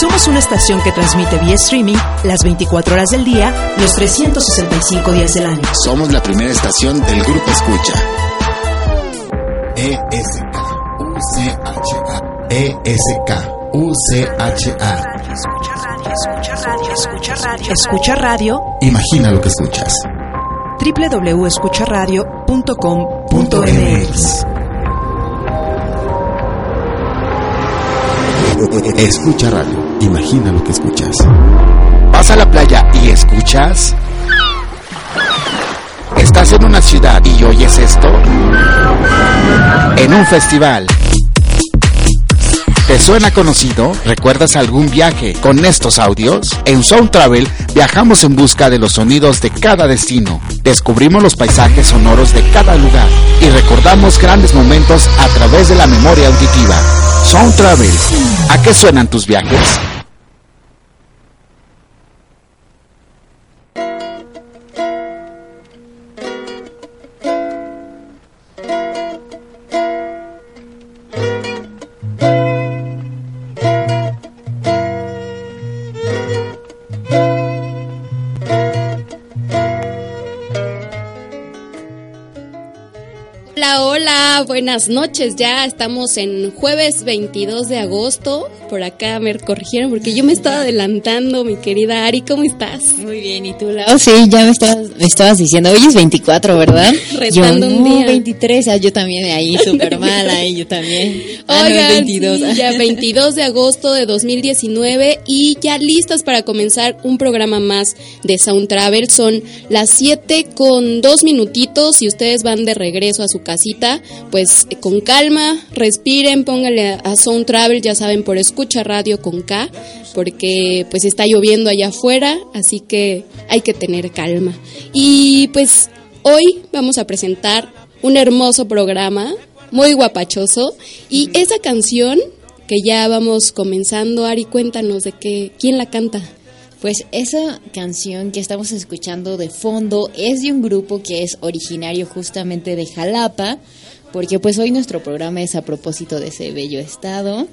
Somos una estación que transmite vía streaming las 24 horas del día, los 365 días del año. Somos la primera estación del Grupo Escucha. ESK UCHA ESK UCHA Escucha radio, escucha radio, escucha radio. Escucha radio. Imagina lo que escuchas. www.escucharadio.com.mx Escucha radio. Imagina lo que escuchas. ¿Vas a la playa y escuchas? ¿Estás en una ciudad y oyes esto? En un festival. ¿Te suena conocido? ¿Recuerdas algún viaje con estos audios? En Sound Travel viajamos en busca de los sonidos de cada destino. Descubrimos los paisajes sonoros de cada lugar y recordamos grandes momentos a través de la memoria auditiva. Sound Travel. ¿A qué suenan tus viajes? Buenas noches. Ya estamos en jueves 22 de agosto. Por acá me corrigieron porque yo me estaba adelantando, mi querida Ari. ¿Cómo estás? Muy bien, ¿y tú, Lau? Sí, ya me estabas, me estabas diciendo, hoy es 24, ¿verdad? Restando yo, un no, día. 23, ah, yo también ahí, súper mal, ahí yo también. Ah, no, es Oigan, 22. sí, ya 22 de agosto de 2019 y ya listas para comenzar un programa más de Sound Travel. Son las 7 con dos minutitos. Si ustedes van de regreso a su casita, pues eh, con calma, respiren, pónganle a, a Sound Travel, ya saben, por escucha radio con K, porque pues está lloviendo allá afuera, así que hay que tener calma. Y pues hoy vamos a presentar un hermoso programa, muy guapachoso, y esa canción que ya vamos comenzando, Ari, cuéntanos de qué, quién la canta. Pues esa canción que estamos escuchando de fondo es de un grupo que es originario justamente de Jalapa, porque pues hoy nuestro programa es a propósito de ese bello estado.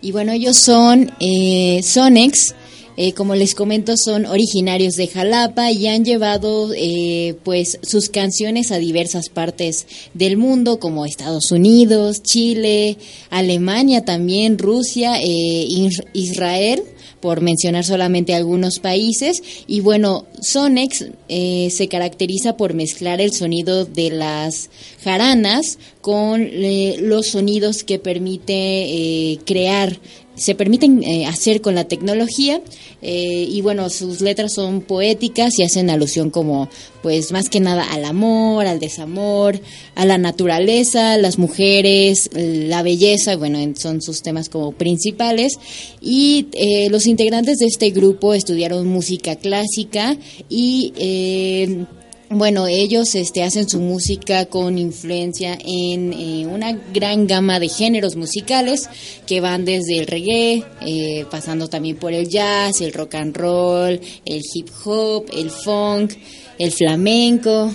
Y bueno, ellos son eh, Sonex, eh, como les comento, son originarios de Jalapa y han llevado eh, pues sus canciones a diversas partes del mundo, como Estados Unidos, Chile, Alemania también, Rusia, eh, Is- Israel por mencionar solamente algunos países. Y bueno, Sonex eh, se caracteriza por mezclar el sonido de las jaranas con eh, los sonidos que permite eh, crear se permiten eh, hacer con la tecnología eh, y bueno sus letras son poéticas y hacen alusión como pues más que nada al amor al desamor a la naturaleza las mujeres la belleza bueno en- son sus temas como principales. Y eh, los integrantes de este grupo estudiaron música clásica y eh, bueno, ellos este, hacen su música con influencia en eh, una gran gama de géneros musicales que van desde el reggae, eh, pasando también por el jazz, el rock and roll, el hip hop, el funk, el flamenco.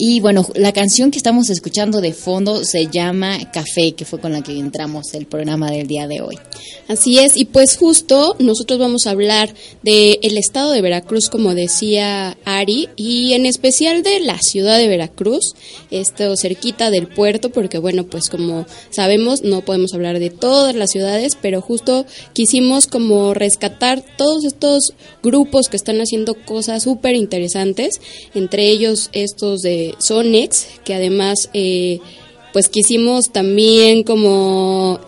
Y bueno, la canción que estamos escuchando de fondo se llama Café, que fue con la que entramos el programa del día de hoy. Así es, y pues justo nosotros vamos a hablar del el estado de Veracruz, como decía Ari, y en especial de la ciudad de Veracruz, esto cerquita del puerto, porque bueno, pues como sabemos no podemos hablar de todas las ciudades, pero justo quisimos como rescatar todos estos grupos que están haciendo cosas súper interesantes, entre ellos estos de Sonex, que además... Eh, pues quisimos también como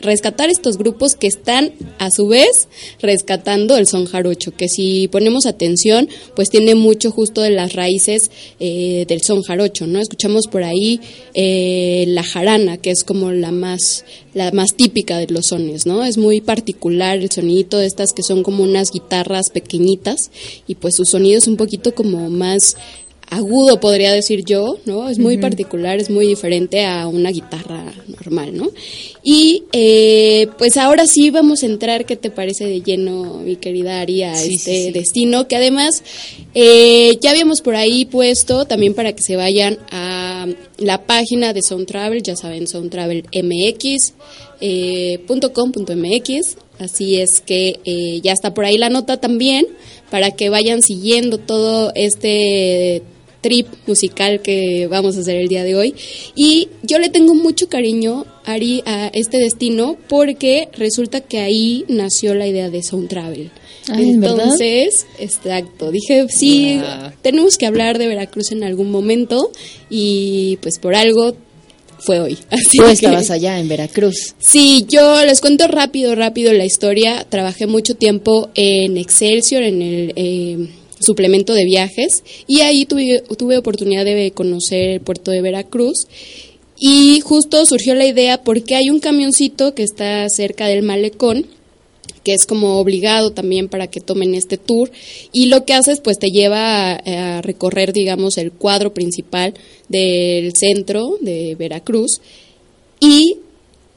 rescatar estos grupos que están a su vez rescatando el son jarocho, que si ponemos atención, pues tiene mucho justo de las raíces eh, del son jarocho, ¿no? Escuchamos por ahí eh, la jarana, que es como la más, la más típica de los sones, ¿no? Es muy particular el sonidito de estas que son como unas guitarras pequeñitas y pues su sonido es un poquito como más agudo, podría decir yo, ¿no? Es muy particular, es muy diferente a una guitarra normal, ¿no? Y eh, pues ahora sí vamos a entrar, ¿qué te parece de lleno, mi querida Ari, a este destino? Que además eh, ya habíamos por ahí puesto también para que se vayan a la página de Sound Travel, ya saben, soundtravelmx.com.mx. Eh, Así es que eh, ya está por ahí la nota también para que vayan siguiendo todo este trip musical que vamos a hacer el día de hoy. Y yo le tengo mucho cariño, Ari, a este destino porque resulta que ahí nació la idea de Sound Travel. Entonces, exacto, dije, sí, tenemos que hablar de Veracruz en algún momento y pues por algo fue hoy. Así Tú estabas allá en Veracruz. Sí, yo les cuento rápido, rápido la historia. Trabajé mucho tiempo en Excelsior, en el... Eh, suplemento de viajes. Y ahí tuve, tuve oportunidad de conocer el puerto de Veracruz. Y justo surgió la idea porque hay un camioncito que está cerca del malecón que es como obligado también para que tomen este tour. Y lo que haces pues te lleva a, a recorrer digamos el cuadro principal del centro de Veracruz. Y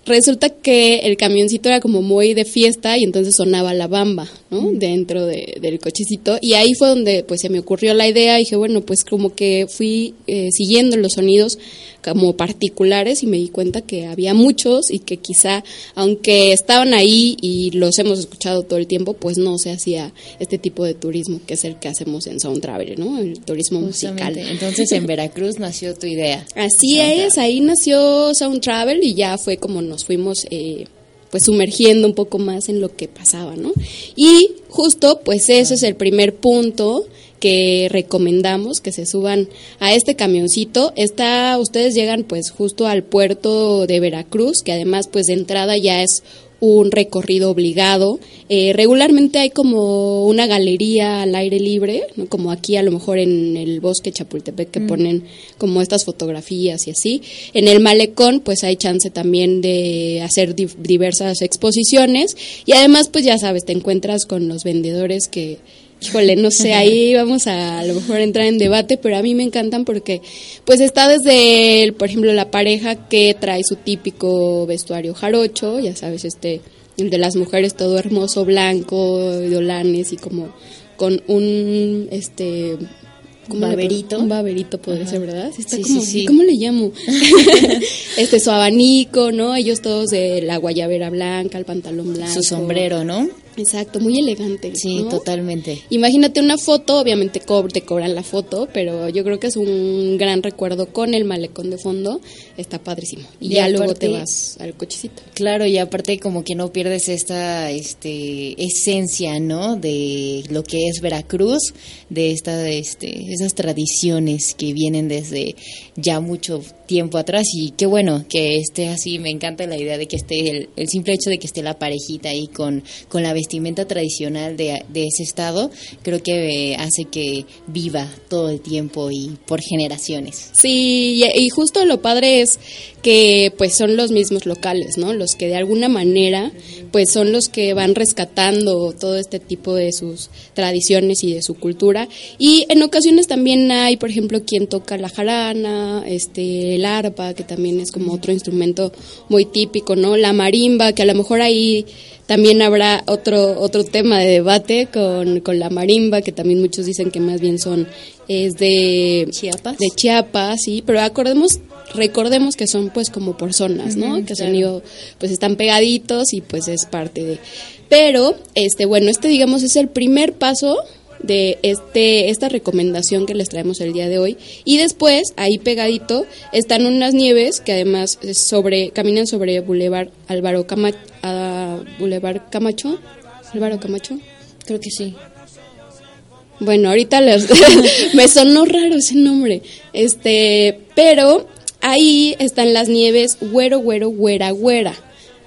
resulta que el camioncito era como muy de fiesta y entonces sonaba la bamba, ¿no? Dentro del cochecito. Y ahí fue donde pues se me ocurrió la idea y dije, bueno, pues como que fui eh, siguiendo los sonidos como particulares y me di cuenta que había muchos y que quizá, aunque estaban ahí y los hemos escuchado todo el tiempo, pues no se hacía este tipo de turismo que es el que hacemos en Sound Travel, ¿no? El turismo musical. Entonces en Veracruz nació tu idea. Así es, ahí nació Sound Travel y ya fue como nos fuimos... Eh, pues sumergiendo un poco más en lo que pasaba, ¿no? Y justo, pues ese es el primer punto que recomendamos que se suban a este camioncito. Está, ustedes llegan pues justo al puerto de Veracruz, que además pues de entrada ya es un recorrido obligado. Eh, regularmente hay como una galería al aire libre, como aquí a lo mejor en el bosque Chapultepec que mm. ponen como estas fotografías y así. En el malecón pues hay chance también de hacer diversas exposiciones y además pues ya sabes, te encuentras con los vendedores que híjole, no sé, ahí vamos a a lo mejor entrar en debate, pero a mí me encantan porque pues está desde, el, por ejemplo, la pareja que trae su típico vestuario jarocho, ya sabes, este, el de las mujeres todo hermoso, blanco, de olanes y como con un, este, un baberito. Un baberito podría ser, ¿verdad? sí, sí, sí. ¿Cómo le llamo? este, su abanico, ¿no? Ellos todos de la guayabera blanca, el pantalón blanco. Su sombrero, ¿no? Exacto, muy elegante. Sí, totalmente. Imagínate una foto, obviamente te cobran la foto, pero yo creo que es un gran recuerdo con el malecón de fondo, está padrísimo. Y, ya luego te vas al cochecito. Claro, y aparte como que no pierdes esta este esencia, ¿no? De lo que es Veracruz, de esta este esas tradiciones que vienen desde ya mucho tiempo atrás y qué bueno que esté así, me encanta la idea de que esté el, el simple hecho de que esté la parejita ahí con con la vestimenta tradicional de, ese estado, creo que eh, hace que viva todo el tiempo y por generaciones. Sí, y, justo lo padre es que pues son los mismos locales, ¿no? Los que de alguna manera pues son los que van rescatando todo este tipo de sus tradiciones y de su cultura y en ocasiones también hay, por ejemplo, quien toca la jarana, este el arpa, que también es como otro instrumento muy típico, ¿no? La marimba, que a lo mejor ahí también habrá otro otro tema de debate con, con la marimba, que también muchos dicen que más bien son es de Chiapas. De Chiapas, sí, pero acordemos recordemos que son pues como por zonas, ¿no? que son pues están pegaditos y pues es parte de pero este bueno, este digamos es el primer paso de este esta recomendación que les traemos el día de hoy. Y después ahí pegadito están unas nieves que además sobre caminan sobre Boulevard Álvaro Camacho, Boulevard Camacho. Álvaro Camacho creo que sí. Bueno ahorita les me sonó raro ese nombre. Este pero ahí están las nieves güero güero güera güera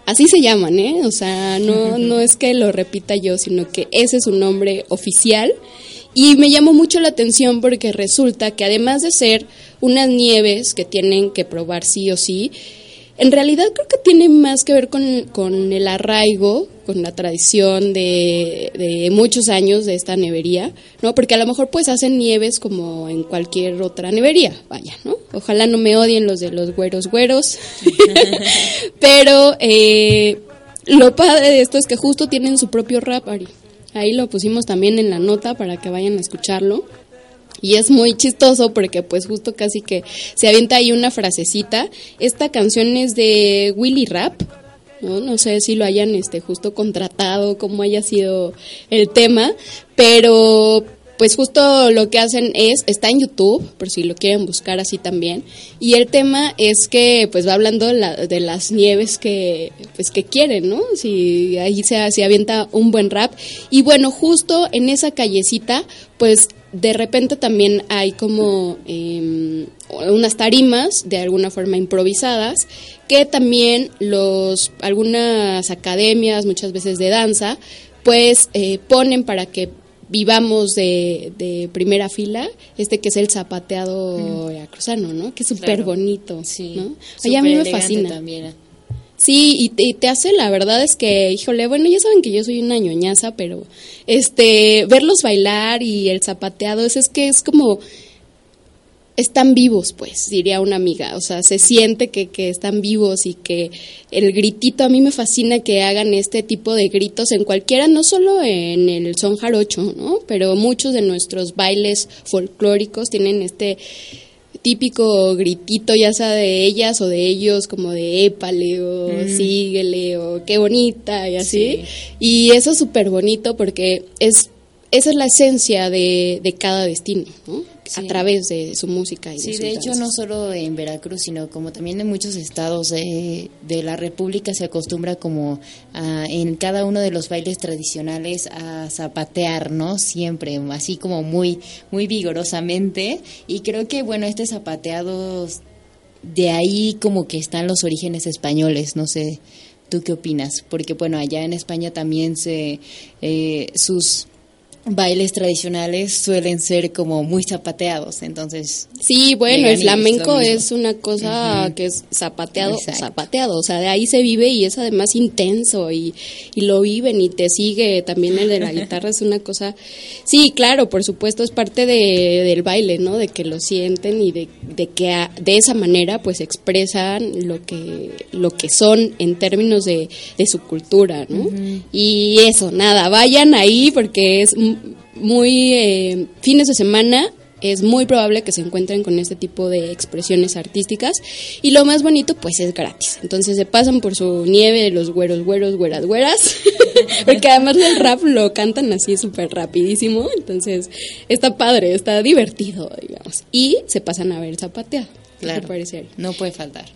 así se llaman, ¿eh? O sea, no, no es que lo repita yo, sino que ese es su nombre oficial. Y me llamó mucho la atención porque resulta que además de ser unas nieves que tienen que probar sí o sí, en realidad creo que tiene más que ver con, con el arraigo, con la tradición de, de, muchos años de esta nevería, ¿no? Porque a lo mejor pues hacen nieves como en cualquier otra nevería, vaya, ¿no? Ojalá no me odien los de los güeros güeros, pero eh, lo padre de esto es que justo tienen su propio rap, Ari. Ahí lo pusimos también en la nota para que vayan a escucharlo. Y es muy chistoso porque pues justo casi que se avienta ahí una frasecita. Esta canción es de Willy Rap, ¿no? No sé si lo hayan este justo contratado, cómo haya sido el tema, pero pues justo lo que hacen es, está en YouTube, por si lo quieren buscar así también, y el tema es que pues va hablando de las nieves que pues que quieren, ¿no? Si ahí se, se avienta un buen rap, y bueno, justo en esa callecita, pues de repente también hay como eh, unas tarimas de alguna forma improvisadas que también los algunas academias muchas veces de danza pues eh, ponen para que vivamos de, de, primera fila este que es el zapateado veracruzano, ¿no? Que es súper claro. bonito, Sí. ¿no? Ay, a mí me fascina. También. Sí, y te, y te, hace, la verdad es que, híjole, bueno, ya saben que yo soy una ñoñaza, pero este, verlos bailar y el zapateado, es, es que es como, están vivos, pues, diría una amiga, o sea, se siente que, que están vivos y que el gritito, a mí me fascina que hagan este tipo de gritos en cualquiera, no solo en el son jarocho, ¿no? Pero muchos de nuestros bailes folclóricos tienen este típico gritito, ya sea de ellas o de ellos, como de épale o mm. síguele o qué bonita y así. Sí. Y eso es súper bonito porque es esa es la esencia de, de cada destino, ¿no? Sí. a través de su música. Y sí, de, de hecho danzas. no solo en Veracruz, sino como también en muchos estados de, de la República se acostumbra como a, en cada uno de los bailes tradicionales a zapatear, ¿no? Siempre, así como muy, muy vigorosamente. Y creo que, bueno, este zapateado, de ahí como que están los orígenes españoles, no sé. ¿Tú qué opinas? Porque bueno, allá en España también se eh, sus bailes tradicionales suelen ser como muy zapateados, entonces... Sí, bueno, el flamenco es, una cosa uh -huh. que es zapateado, Exacto. zapateado, o sea, de ahí se vive y es además intenso y, y, lo viven y te sigue, también el de la guitarra es una cosa... Sí, claro, por supuesto, es parte de, del baile, ¿no? De que lo sienten y de, de que a, de esa manera pues expresan lo que, lo que son en términos de, de su cultura, ¿no? Uh -huh. Y eso, nada, vayan ahí porque es muy eh, fines de semana es muy probable que se encuentren con este tipo de expresiones artísticas. Y lo más bonito pues es gratis. Entonces se pasan por su nieve de los güeros güeros güeras güeras. Porque además el rap lo cantan así súper rapidísimo. Entonces está padre está divertido digamos. Y se pasan a ver zapateado. Claro. no puede faltar.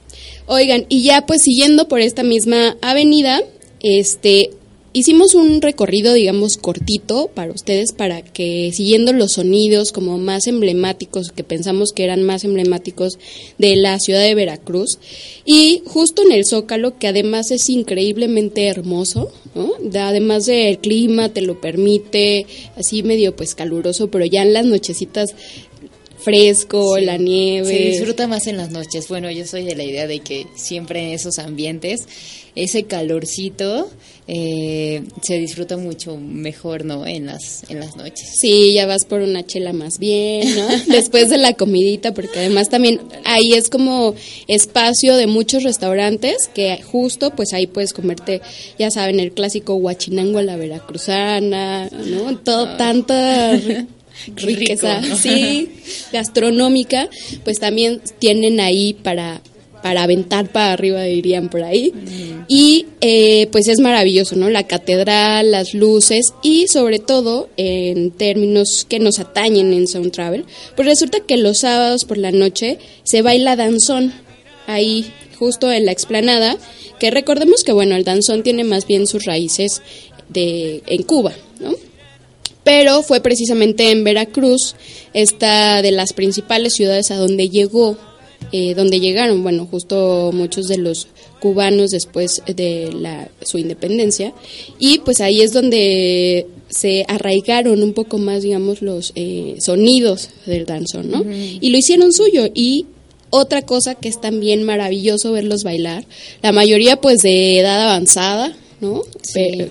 Oigan y ya pues siguiendo por esta misma avenida este Hicimos un recorrido, digamos, cortito para ustedes, para que siguiendo los sonidos como más emblemáticos, que pensamos que eran más emblemáticos de la ciudad de Veracruz, y justo en el Zócalo, que además es increíblemente hermoso, ¿no? además del clima te lo permite, así medio pues caluroso, pero ya en las nochecitas fresco, sí, la nieve. Se disfruta más en las noches. Bueno, yo soy de la idea de que siempre en esos ambientes, ese calorcito eh, se disfruta mucho mejor, ¿no? En las, en las noches. Sí, ya vas por una chela más bien, ¿no? Después de la comidita, porque además también ahí es como espacio de muchos restaurantes que justo pues ahí puedes comerte, ya saben, el clásico huachinango a la veracruzana, ¿no? Todo, ah. tanta riqueza, Rico, ¿no? sí, gastronómica, pues también tienen ahí para para aventar para arriba dirían por ahí mm. y eh, pues es maravilloso no la catedral las luces y sobre todo en términos que nos atañen en Sound Travel pues resulta que los sábados por la noche se baila danzón ahí justo en la explanada que recordemos que bueno el danzón tiene más bien sus raíces de en Cuba no pero fue precisamente en Veracruz, esta de las principales ciudades a donde llegó eh, donde llegaron, bueno, justo muchos de los cubanos después de la, su independencia. Y pues ahí es donde se arraigaron un poco más, digamos, los eh, sonidos del danzón, ¿no? Y lo hicieron suyo. Y otra cosa que es también maravilloso verlos bailar, la mayoría pues de edad avanzada, ¿no?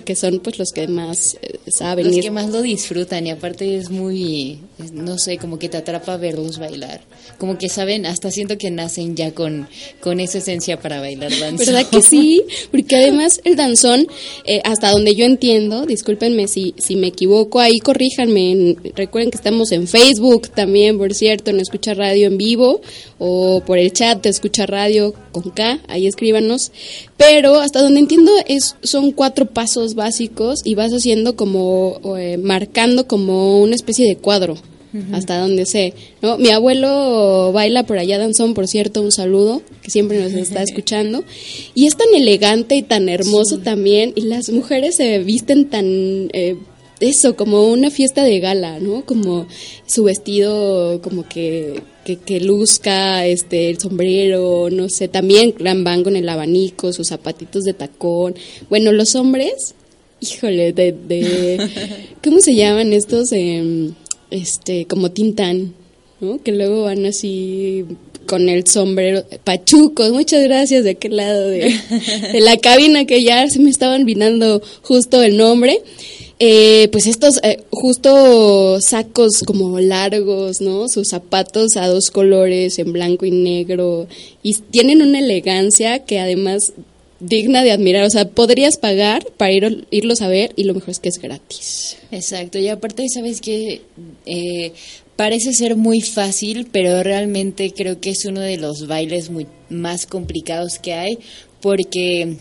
que son pues los que más eh, saben. Los que más lo disfrutan y aparte es muy, no sé, como que te atrapa verlos bailar. Como que saben, hasta siento que nacen ya con, con esa esencia para bailar danzón. ¿Verdad que sí? Porque además el danzón, eh, hasta donde yo entiendo, discúlpenme si, si me equivoco, ahí corríjanme, recuerden que estamos en Facebook también, por cierto, en Escucha Radio en vivo o por el chat de Escucha Radio con K, ahí escríbanos. Pero hasta donde entiendo es son cuatro pasos básicos y vas haciendo como, eh, marcando como una especie de cuadro. Hasta donde sé, ¿no? Mi abuelo baila por allá danzón, por cierto, un saludo, que siempre nos está escuchando. Y es tan elegante y tan hermoso también, y las mujeres se visten tan eh, eso, como una fiesta de gala, ¿no? Como su vestido, como que, que, luzca, este, el sombrero, no sé, también van con el abanico, sus zapatitos de tacón. Bueno, los hombres, híjole, de, de ¿cómo se llaman estos? Em, este, como tintán, ¿no? Que luego van así con el sombrero, pachucos, muchas gracias de aquel lado de, de la cabina que ya se me estaban vinando justo el nombre. Eh, pues estos eh, justo sacos como largos, ¿no? Sus zapatos a dos colores, en blanco y negro, y tienen una elegancia que además digna de admirar, o sea, podrías pagar para ir, irlos a ver y lo mejor es que es gratis. Exacto, y aparte, ¿sabes que eh, parece ser muy fácil, pero realmente creo que es uno de los bailes muy, más complicados que hay, porque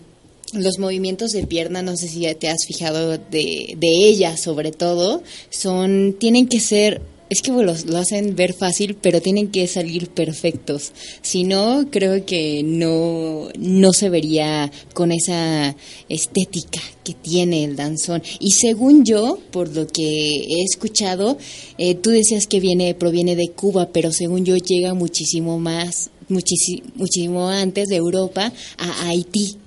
los movimientos de pierna, no sé si ya te has fijado de, de ella sobre todo, son, tienen que ser es que lo, lo, hacen ver fácil, pero tienen que salir perfectos. Si no, creo que no, no se vería con esa estética que tiene el danzón. Y según yo, por lo que he escuchado, eh, tú decías que viene, proviene de Cuba, pero según yo llega muchísimo más, muchísimo antes de Europa a Haití.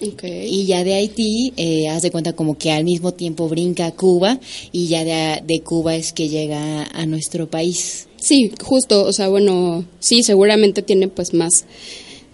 Y ya de Haití, eh, haz de cuenta como que al mismo tiempo brinca a Cuba y ya de, Cuba es que llega a nuestro país. Sí, justo, o sea, bueno, sí, seguramente tiene pues más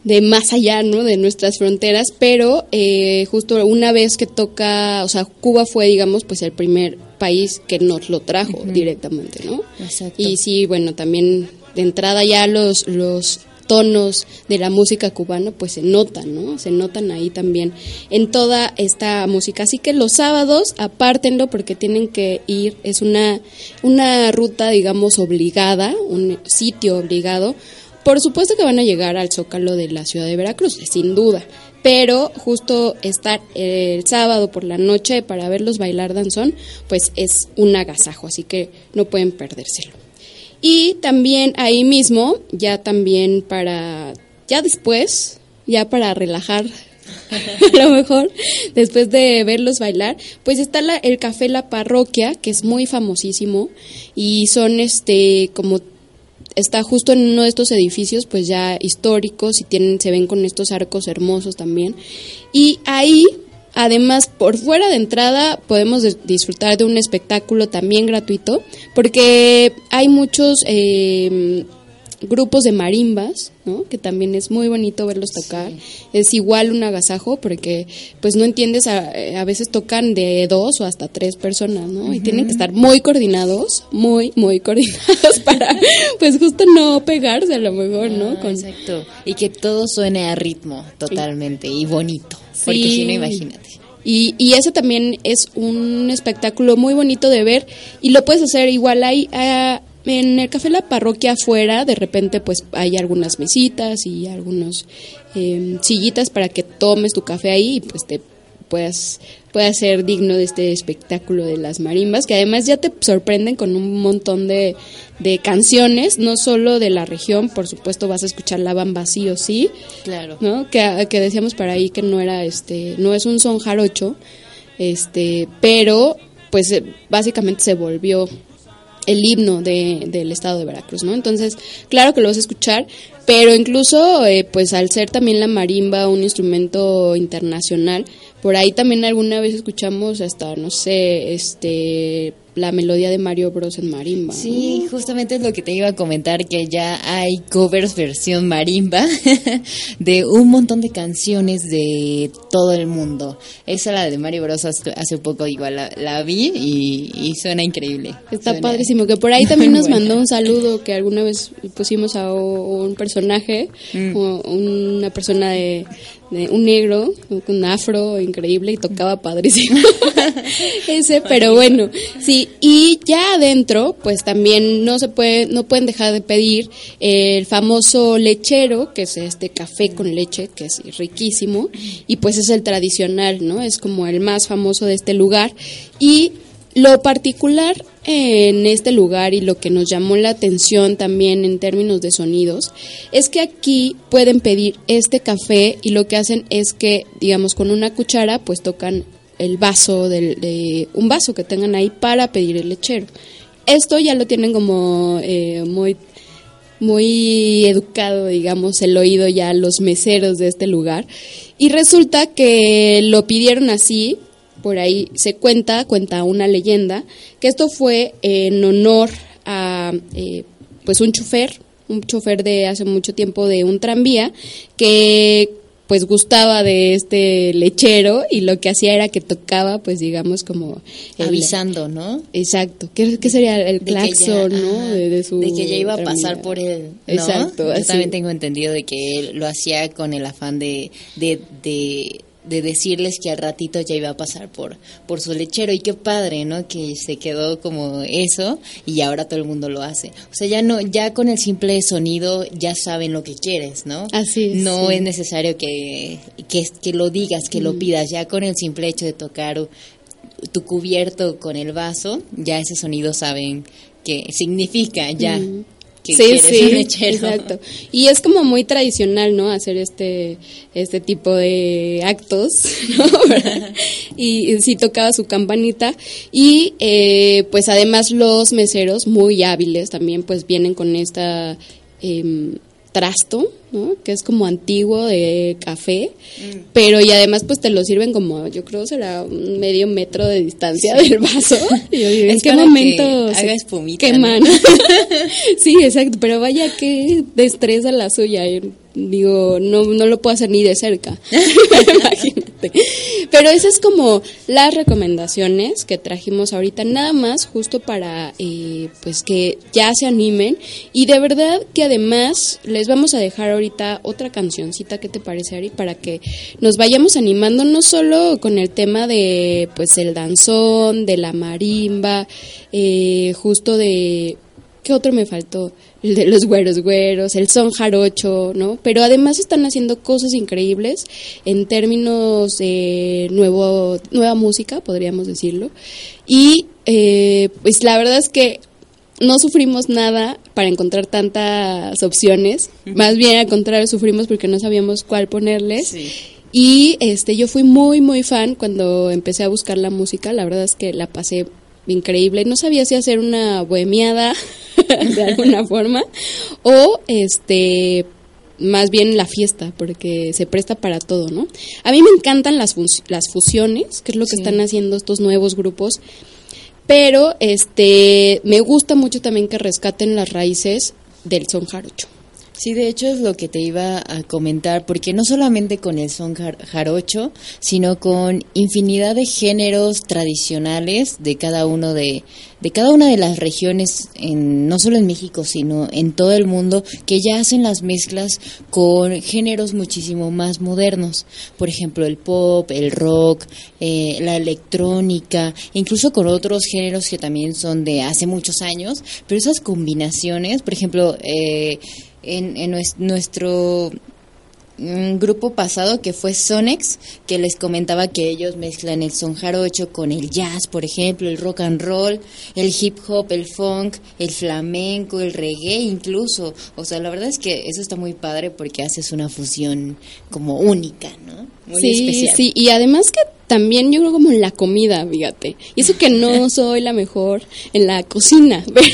de más allá, ¿no? De nuestras fronteras, pero eh, justo una vez que toca, o sea, Cuba fue, digamos, pues el primer país que nos lo trajo directamente, ¿no? Exacto. Y sí, bueno, también de entrada ya los, los tonos de la música cubana pues se notan, ¿no? Se notan ahí también en toda esta música. Así que los sábados apártenlo porque tienen que ir, es una, una ruta digamos obligada, un sitio obligado. Por supuesto que van a llegar al Zócalo de la ciudad de Veracruz, sin duda, pero justo estar el sábado por la noche para verlos bailar danzón, pues es un agasajo, así que no pueden perdérselo. Y también ahí mismo, ya también para, ya después, ya para relajar a lo mejor, después de verlos bailar, pues está la, el café La Parroquia, que es muy famosísimo, y son este como está justo en uno de estos edificios pues ya históricos y tienen se ven con estos arcos hermosos también. Y ahí Además, por fuera de entrada podemos disfrutar de un espectáculo también gratuito, porque hay muchos eh, grupos de marimbas, ¿no? Que también es muy bonito verlos tocar. Es igual un agasajo porque, pues, no entiendes, a, veces tocan de dos o hasta tres personas, ¿no? Y tienen que estar muy coordinados, muy, muy coordinados para, pues, justo no pegarse a lo mejor, ¿no? Ah, exacto. Y que todo suene a ritmo totalmente y bonito. Porque si no, imagínate. Y, y ese también es un espectáculo muy bonito de ver y lo puedes hacer igual hay ah, en el café la parroquia afuera de repente pues hay algunas mesitas y algunos eh, sillitas para que tomes tu café ahí y pues te puedas, pueda ser digno de este espectáculo de las marimbas, que además ya te sorprenden con un montón de, de canciones, no solo de la región, por supuesto vas a escuchar la bamba sí o sí, claro. ¿no? Que, que decíamos para ahí que no era este, no es un son jarocho, este, pero pues eh, básicamente se volvió el himno de, del estado de Veracruz, ¿no? Entonces, claro que lo vas a escuchar, pero incluso, eh, pues al ser también la marimba un instrumento internacional, por ahí también alguna vez escuchamos hasta, no sé, este la melodía de Mario Bros en marimba. Sí, justamente es lo que te iba a comentar, que ya hay covers versión marimba de un montón de canciones de todo el mundo. Esa la de Mario Bros hace poco igual la, vi y, suena increíble. Está padrísimo, que por ahí también nos mandó un saludo que alguna vez pusimos a un personaje, mm. una persona de, un negro un afro increíble y tocaba padrísimo ese pero bueno sí y ya adentro pues también no se puede no pueden dejar de pedir el famoso lechero que es este café con leche que es riquísimo y pues es el tradicional no es como el más famoso de este lugar. Y lo particular en este lugar y lo que nos llamó la atención también en términos de sonidos es que aquí pueden pedir este café y lo que hacen es que, digamos, con una cuchara pues tocan el vaso de un vaso que tengan ahí para pedir el lechero. Esto ya lo tienen como eh, muy muy educado, digamos, el oído ya los meseros de este lugar. Y resulta que lo pidieron así por ahí se cuenta, cuenta una leyenda, que esto fue en honor a eh, pues un chofer, un chofer de hace mucho tiempo de un tranvía, que pues gustaba de este lechero y lo que hacía era que tocaba, pues digamos como... Avisando, ¿no? Exacto. ¿Qué, sería el claxon, no? De, que ya iba a pasar por él, Exacto. Yo también tengo entendido de que él lo hacía con el afán de, de de decirles que al ratito ya iba a pasar por, por su lechero y qué padre, ¿no? Que se quedó como eso y ahora todo el mundo lo hace. O sea, ya no, ya con el simple sonido ya saben lo que quieres, ¿no? Así No es necesario que, que, que, lo digas, que lo mm. pidas, ya con el simple hecho de tocar tu cubierto con el vaso, ya ese sonido saben que significa ya. Mm sí, sí, Exacto. Y es como muy tradicional, ¿no? Hacer este, este tipo de actos, ¿no? y, sí tocaba su campanita. Y eh, pues además los meseros, muy hábiles también, pues vienen con esta... Eh, trasto, ¿no? Que es como antiguo de café, mm. pero y además pues te lo sirven como, yo creo será un medio metro de distancia del vaso. ¿En qué momento se haga espumita, queman? sí, exacto, pero vaya que destreza la suya. Digo, no, no lo puedo hacer ni de cerca. Imagínate. Pero esas es como las recomendaciones que trajimos ahorita, nada más justo para eh, pues que ya se animen. Y de verdad que además les vamos a dejar ahorita otra cancioncita, ¿qué te parece, Ari? Para que nos vayamos animando no solo con el tema de pues el danzón, de la marimba, eh, justo de ¿Qué otro me faltó? El de los güeros güeros, el son jarocho, ¿no? Pero además están haciendo cosas increíbles en términos de nuevo, nueva música, podríamos decirlo. Y eh, pues la verdad es que no sufrimos nada para encontrar tantas opciones. Más bien al contrario, sufrimos porque no sabíamos cuál ponerles. Y este, yo fui muy, muy fan cuando empecé a buscar la música. La verdad es que la pasé increíble. No sabía si hacer una bohemiada de alguna forma o este más bien la fiesta porque se presta para todo, ¿no? A mí me encantan las las fusiones, que es lo que están haciendo estos nuevos grupos. Pero este me gusta mucho también que rescaten las raíces del son jarocho. Sí, de hecho es lo que te iba a comentar, porque no solamente con el son jarocho, sino con infinidad de géneros tradicionales de cada uno de, de cada una de las regiones, en, no solo en México, sino en todo el mundo, que ya hacen las mezclas con géneros muchísimo más modernos. Por ejemplo, el pop, el rock, eh, la electrónica, incluso con otros géneros que también son de hace muchos años, pero esas combinaciones, por ejemplo, eh, en, en nuestro grupo pasado que fue Sonex, que les comentaba que ellos mezclan el son jarocho con el jazz, por ejemplo, el rock and roll, el hip hop, el funk, el flamenco, el reggae incluso. O sea, la verdad es que eso está muy padre porque haces una fusión como única, ¿no? Muy sí, especial. Sí, y además que también yo creo como en la comida, fíjate. Y eso que no soy la mejor en la cocina, pero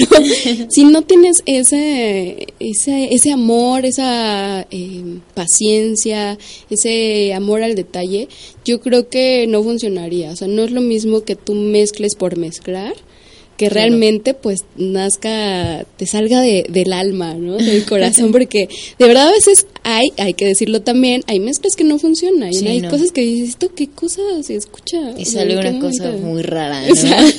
si no tienes ese, ese, ese amor, esa eh, paciencia, ese amor al detalle, yo creo que no funcionaría. O sea, no es lo mismo que tú mezcles por mezclar que realmente pues nazca, te salga de, del alma, ¿no? Del corazón, porque de verdad a veces hay, hay que decirlo también, hay mezclas que no funcionan, y hay cosas que dices, ¿esto qué cosa se escucha? Y sale una cosa muy rara,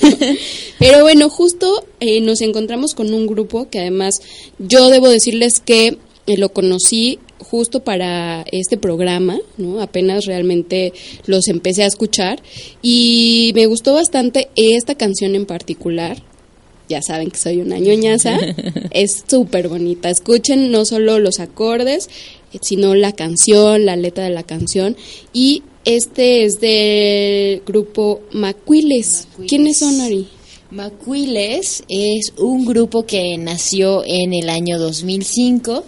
Pero bueno, justo eh, nos encontramos con un grupo que además yo debo decirles que eh, lo conocí justo para este programa, ¿no? Apenas realmente los empecé a escuchar y me gustó bastante esta canción en particular. Ya saben que soy una ñoñaza. es súper bonita. Escuchen no solo los acordes, sino la canción, la letra de la canción. Y este es del grupo Macuiles. ¿Quiénes son, Ari? Macuiles es un grupo que nació en el año 2005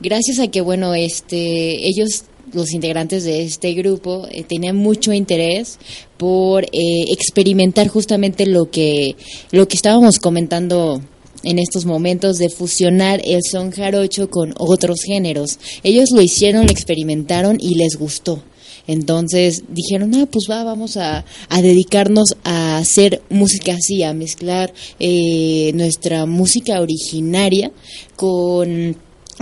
gracias a que, bueno, este, ellos los integrantes de este grupo eh, tenían mucho interés por eh, experimentar justamente lo que lo que estábamos comentando en estos momentos de fusionar el son jarocho con otros géneros. Ellos lo hicieron, lo experimentaron y les gustó. Entonces dijeron, ah, pues va, vamos a, dedicarnos a hacer música así, a mezclar eh, nuestra música originaria con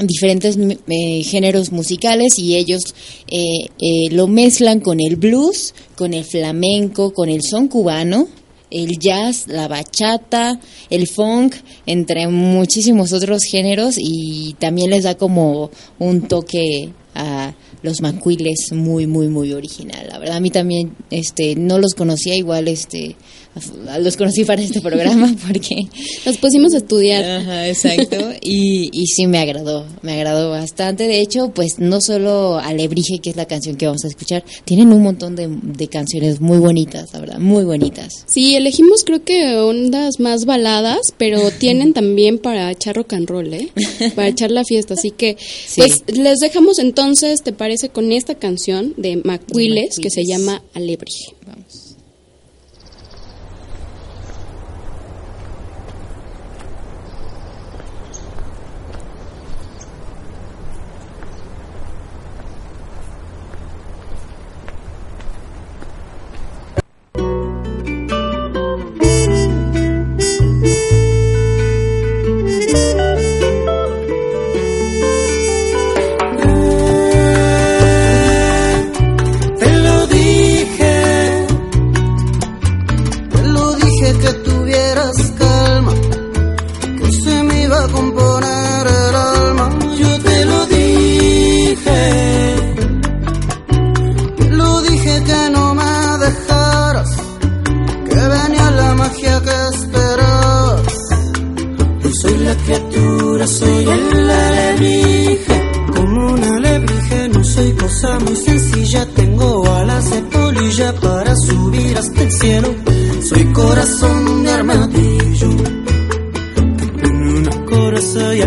diferentes eh, géneros musicales y ellos eh, eh, lo mezclan con el blues, con el flamenco, con el son cubano, el jazz, la bachata, el funk, entre muchísimos otros géneros y también les da como un toque a los macuiles muy muy muy original. La verdad a mí también este no los conocía igual este los conocí para este programa porque nos pusimos a estudiar. Ajá, exacto. Y, y sí me agradó, me agradó bastante. De hecho, pues no solo Alebrije, que es la canción que vamos a escuchar, tienen un montón de, de canciones muy bonitas, la verdad, muy bonitas. Sí, elegimos creo que ondas más baladas, pero tienen también para echar rock and roll, ¿eh? Para echar la fiesta. Así que, pues les dejamos entonces, ¿te parece? Con esta canción de Macuiles, que se llama Alebrije. soy el alebrije. Como un alebrije no soy cosa muy sencilla. Tengo alas de polilla para subir hasta el cielo. Soy corazón de armadillo. una Corazón y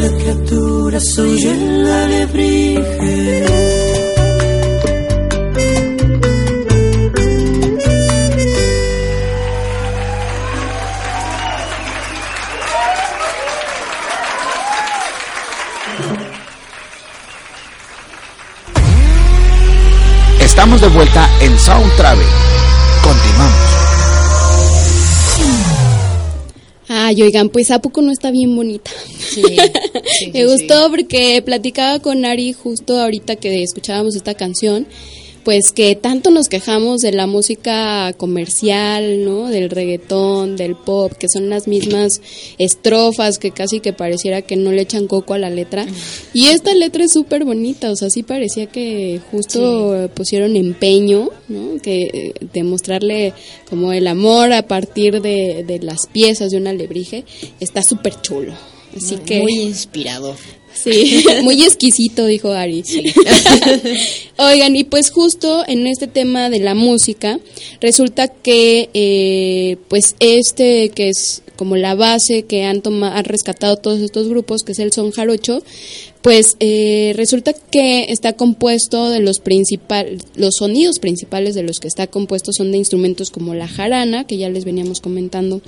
la criatura, soy el alebrije. Estamos de vuelta en Sound Travel. Continuamos. Ay, oigan, pues ¿a poco no está bien bonita? Sí, sí, Me sí, gustó porque platicaba con Ari justo ahorita que escuchábamos esta canción, pues que tanto nos quejamos de la música comercial, ¿no? Del reggaetón, del pop, que son las mismas estrofas que casi que pareciera que no le echan coco a la letra. Y esta letra es súper bonita, o sea, sí parecía que justo pusieron empeño, ¿no? Que eh, demostrarle como el amor a partir de, de las piezas de un alebrije está súper chulo. Así Muy- que Muy inspirador. Sí, muy exquisito, dijo Ari. Oigan, y pues justo en este tema de la música, resulta que eh, pues este que es como la base que han tomado, han rescatado todos estos grupos, que es el son jarocho, pues eh, resulta que está compuesto de los principales, los sonidos principales de los que está compuesto son de instrumentos como la jarana, que ya les veníamos comentando,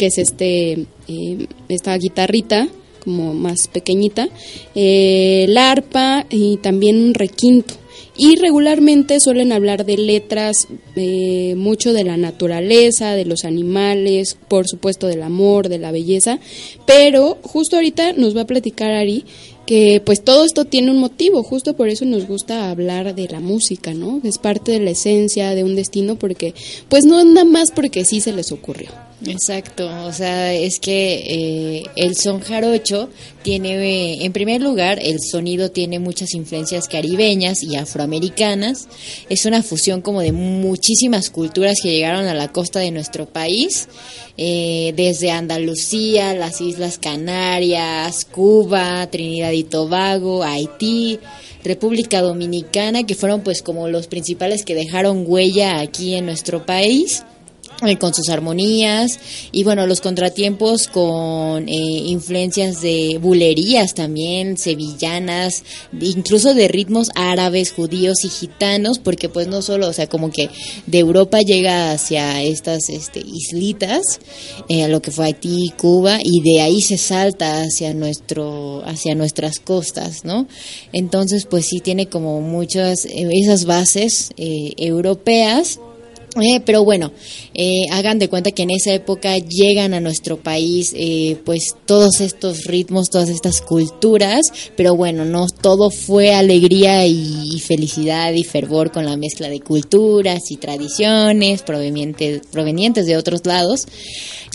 que es este eh, esta guitarrita como más pequeñita, eh, la arpa y también un requinto. Y regularmente suelen hablar de letras, eh, mucho de la naturaleza, de los animales, por supuesto del amor, de la belleza, pero justo ahorita nos va a platicar Ari que pues todo esto tiene un motivo, justo por eso nos gusta hablar de la música, ¿no? Es parte de la esencia de un destino porque pues no nada más porque sí se les ocurrió. Exacto, o sea, es que eh, el son jarocho tiene, eh, en primer lugar, el sonido tiene muchas influencias caribeñas y afroamericanas. Es una fusión como de muchísimas culturas que llegaron a la costa de nuestro país, eh, desde Andalucía, las Islas Canarias, Cuba, Trinidad y Tobago, Haití. República Dominicana, que fueron pues como los principales que dejaron huella aquí en nuestro país con sus armonías y bueno los contratiempos con eh, influencias de bulerías también sevillanas incluso de ritmos árabes judíos y gitanos porque pues no solo o sea como que de Europa llega hacia estas este, islitas eh, lo que fue Haití Cuba y de ahí se salta hacia nuestro hacia nuestras costas no entonces pues sí tiene como muchas eh, esas bases eh, europeas eh, pero bueno, eh, hagan de cuenta que en esa época llegan a nuestro país eh, pues todos estos ritmos, todas estas culturas, pero bueno, no todo fue alegría y, y felicidad y fervor con la mezcla de culturas y tradiciones provenientes, provenientes de otros lados,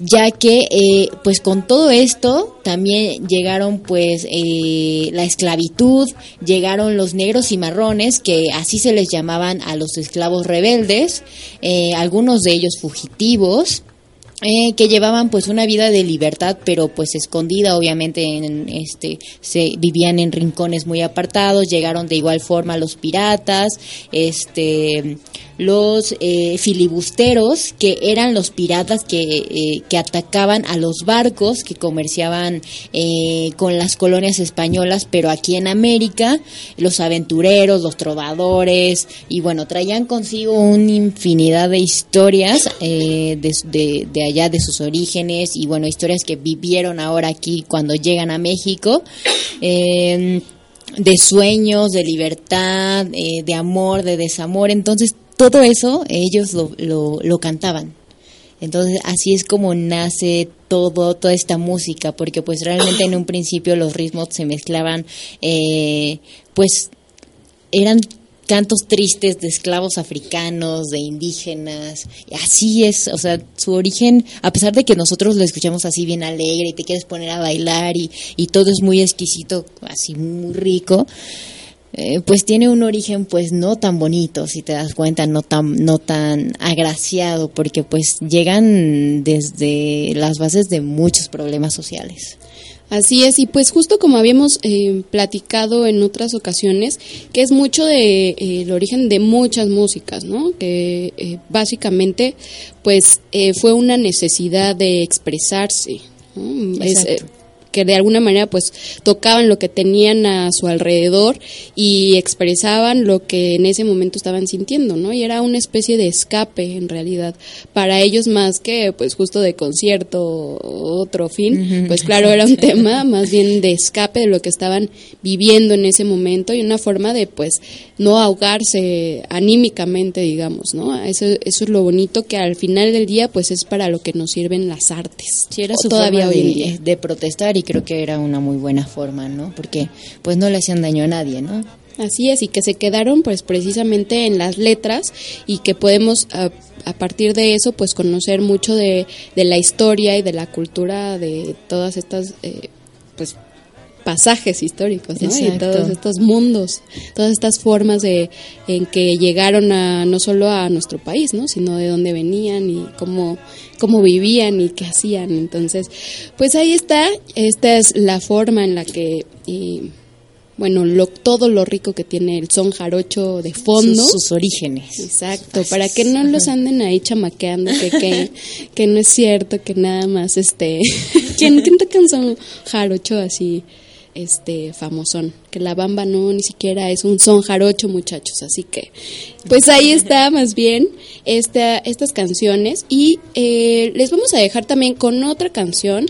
ya que eh, pues con todo esto también llegaron pues eh, la esclavitud, llegaron los negros y marrones, que así se les llamaban a los esclavos rebeldes, eh, algunos de ellos fugitivos. eh, que llevaban pues una vida de libertad pero pues escondida obviamente en este se vivían en rincones muy apartados llegaron de igual forma los piratas este los eh, filibusteros que eran los piratas que, eh, que atacaban a los barcos que comerciaban eh, con las colonias españolas pero aquí en América los aventureros los trovadores y bueno traían consigo una infinidad de historias de, de, de allá de sus orígenes y bueno, historias que vivieron ahora aquí cuando llegan a México. Em, de sueños, de libertad, eh, de amor, de desamor. Entonces, todo eso ellos lo, lo, cantaban. Entonces, así es como nace todo, toda esta música, porque pues realmente en un principio los ritmos se mezclaban, eh, pues eran cantos tristes de esclavos africanos, de indígenas. Así es, o sea, su origen, a pesar de que nosotros lo escuchamos así bien alegre y te quieres poner a bailar y, y todo es muy exquisito, así muy rico, eh, pues tiene un origen pues no tan bonito, si te das cuenta, no tan, no tan agraciado, porque pues llegan desde las bases de muchos problemas sociales. Así es, y pues justo como habíamos eh, platicado en otras ocasiones, que es mucho de eh, el origen de muchas músicas, ¿no? Que eh, básicamente, pues fue una necesidad de expresarse. ¿no? Que de alguna manera pues tocaban lo que tenían a su alrededor y expresaban lo que en ese momento estaban sintiendo, ¿no? Y era una especie de escape en realidad para ellos más que pues justo de concierto otro fin, pues claro, era un tema más bien de escape de lo que estaban viviendo en ese momento y una forma de pues no ahogarse anímicamente, digamos, ¿no? Eso, eso es lo bonito que al final del día pues es para lo que nos sirven las artes. Sí, era su todavía hoy en día. de protestar y creo que era una muy buena forma, ¿no? Porque pues no le hacían daño a nadie, ¿no? Así es, y que se quedaron pues precisamente en las letras y que podemos a, partir de eso pues conocer mucho de, de, la historia y de la cultura de todas estas eh, pasajes históricos, ¿no? Y todos estos mundos, todas estas formas de en que llegaron a no solo a nuestro país, ¿no? Sino de dónde venían y cómo cómo vivían y qué hacían. Entonces, pues ahí está, esta es la forma en la que bueno, lo, todo lo rico que tiene el son jarocho de fondo. Sus, orígenes. Exacto, para que no los anden ahí chamaqueando, que, que, que no es cierto, que nada más este... ¿Quién, ¿Quién toca un son jarocho así? Este famosón, que la bamba no ni siquiera es un son jarocho, muchachos, así que pues ahí está más bien esta, estas canciones. Y eh, les vamos a dejar también con otra canción,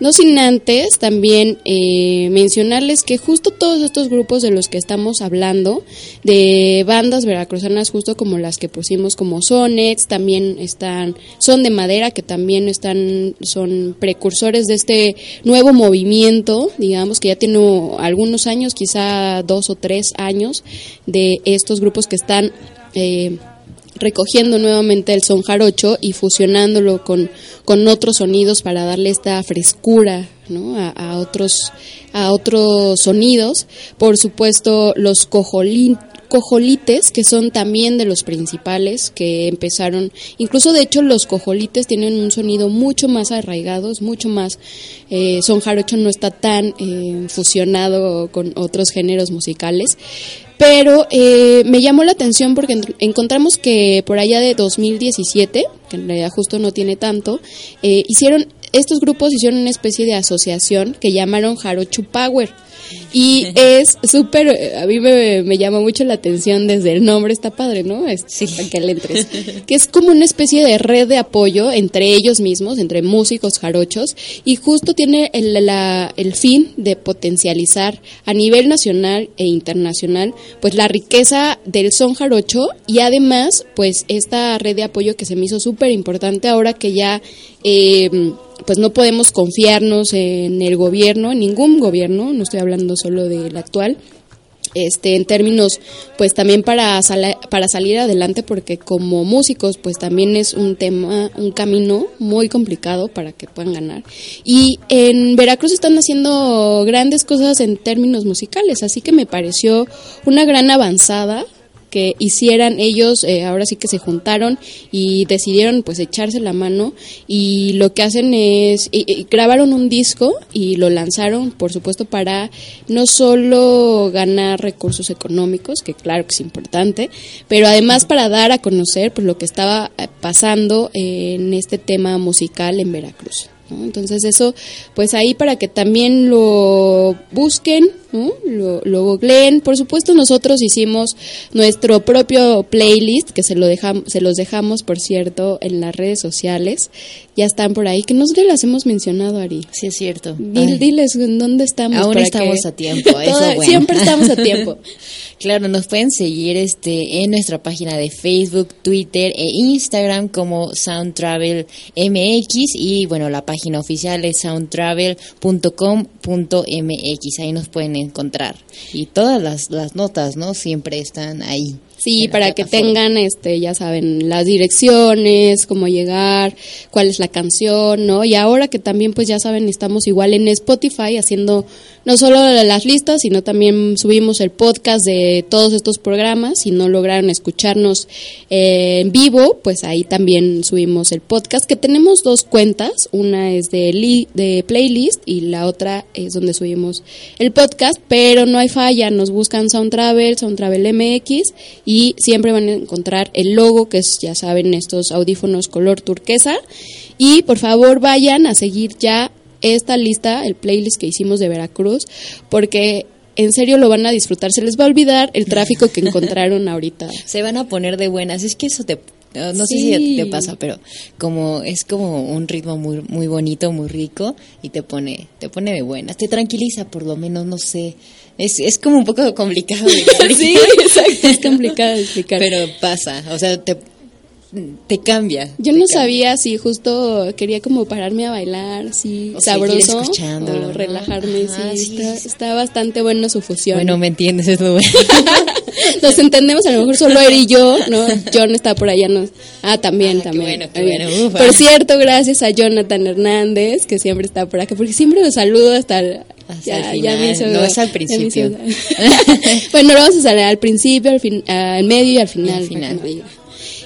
no sin antes también eh, mencionarles que justo todos estos grupos de los que estamos hablando, de bandas veracruzanas justo como las que pusimos como Sonets, también están, son de madera que también están, son precursores de este nuevo movimiento, digamos que ya tiene algunos años, quizá dos o tres años, de estos grupos que están eh, recogiendo nuevamente el son jarocho y fusionándolo con, con otros sonidos para darle esta frescura a, otros, a otros sonidos. Por supuesto, los cojolín, cojolites, que son también de los principales que empezaron, incluso de hecho los cojolites tienen un sonido mucho más arraigado, es mucho más, eh, son jarocho no está tan eh, fusionado con otros géneros musicales, pero eh, me llamó la atención porque encontramos que por allá de 2017, que en realidad justo no tiene tanto, eh, hicieron, estos grupos hicieron una especie de asociación que llamaron Jarocho Power y es súper, a mí me, llama mucho la atención desde el nombre, está padre, ¿no? sí. que le entres. Que es como una especie de red de apoyo entre ellos mismos, entre músicos jarochos, y justo tiene el, el fin de potencializar a nivel nacional e internacional, pues la riqueza del son jarocho y además, pues esta red de apoyo que se me hizo súper importante ahora que ya... Eh, pues no podemos confiarnos en el gobierno, en ningún gobierno, no estoy hablando solo del actual, este en términos pues también para para salir adelante porque como músicos pues también es un tema un camino muy complicado para que puedan ganar. Y en Veracruz están haciendo grandes cosas en términos musicales así que me pareció una gran avanzada que hicieran ellos, eh, ahora sí que se juntaron y decidieron pues echarse la mano y lo que hacen es, y- y grabaron un disco y lo lanzaron, por supuesto, para no solo ganar recursos económicos, que claro que es importante, pero además para dar a conocer pues, lo que estaba eh, pasando en este tema musical en Veracruz. ¿no? Entonces eso, pues ahí para que también lo busquen, ¿no? lo, lo googleen. Por supuesto nosotros hicimos nuestro propio playlist, que se, lo dejam- se los dejamos, por cierto, en las redes sociales. Ya están por ahí, que no se las hemos mencionado, Ari. Sí, es cierto. Dil- diles dónde estamos. Aún estamos que- a tiempo, eso Toda- es bueno. Siempre estamos a tiempo. Claro, nos pueden seguir este en nuestra página de Facebook, Twitter e Instagram como Sound Travel MX y bueno, la página oficial es soundtravel.com.mx, ahí nos pueden encontrar. Y todas las, las notas, ¿no? Siempre están ahí. Sí, para que tengan, este, ya saben, las direcciones, cómo llegar, cuál es la canción, ¿no? Y ahora que también, pues ya saben, estamos igual en Spotify haciendo no solo las listas, sino también subimos el podcast de todos estos programas. Si no lograron escucharnos eh, en vivo, pues ahí también subimos el podcast, que tenemos dos cuentas, una es de, li- de playlist y la otra es donde subimos el podcast, pero no hay falla, nos buscan Sound Travel, Sound Travel MX y siempre van a encontrar el logo, que es, ya saben, estos audífonos color turquesa. Y por favor vayan a seguir ya esta lista, el playlist que hicimos de Veracruz, porque en serio lo van a disfrutar. Se les va a olvidar el tráfico que encontraron ahorita. Se van a poner de buenas, es que eso te no no sé si te pasa, pero como es como un ritmo muy muy bonito, muy rico y te pone te pone de buenas, te tranquiliza por lo menos, no sé. Es, es como un poco complicado sí, exacto, es complicado de explicar. pero pasa, o sea, te te cambia. Yo te no cambia. sabía si justo quería como pararme a bailar, así O sabroso, o relajarme, Ajá, sí, sí, está, sí. está bastante bueno su fusión. Bueno, me entiendes, es lo bueno. Nos entendemos, a lo mejor solo él y yo, ¿no? John está por allá, no. Ah, también, Ah, qué también. bueno, qué bueno. Por cierto, gracias a Jonathan Hernández, que siempre está por acá, porque siempre lo saludo hasta el, el final, no es al ya principio. bueno, lo vamos a salir al principio, al, fin, al medio y al final. Al final. no.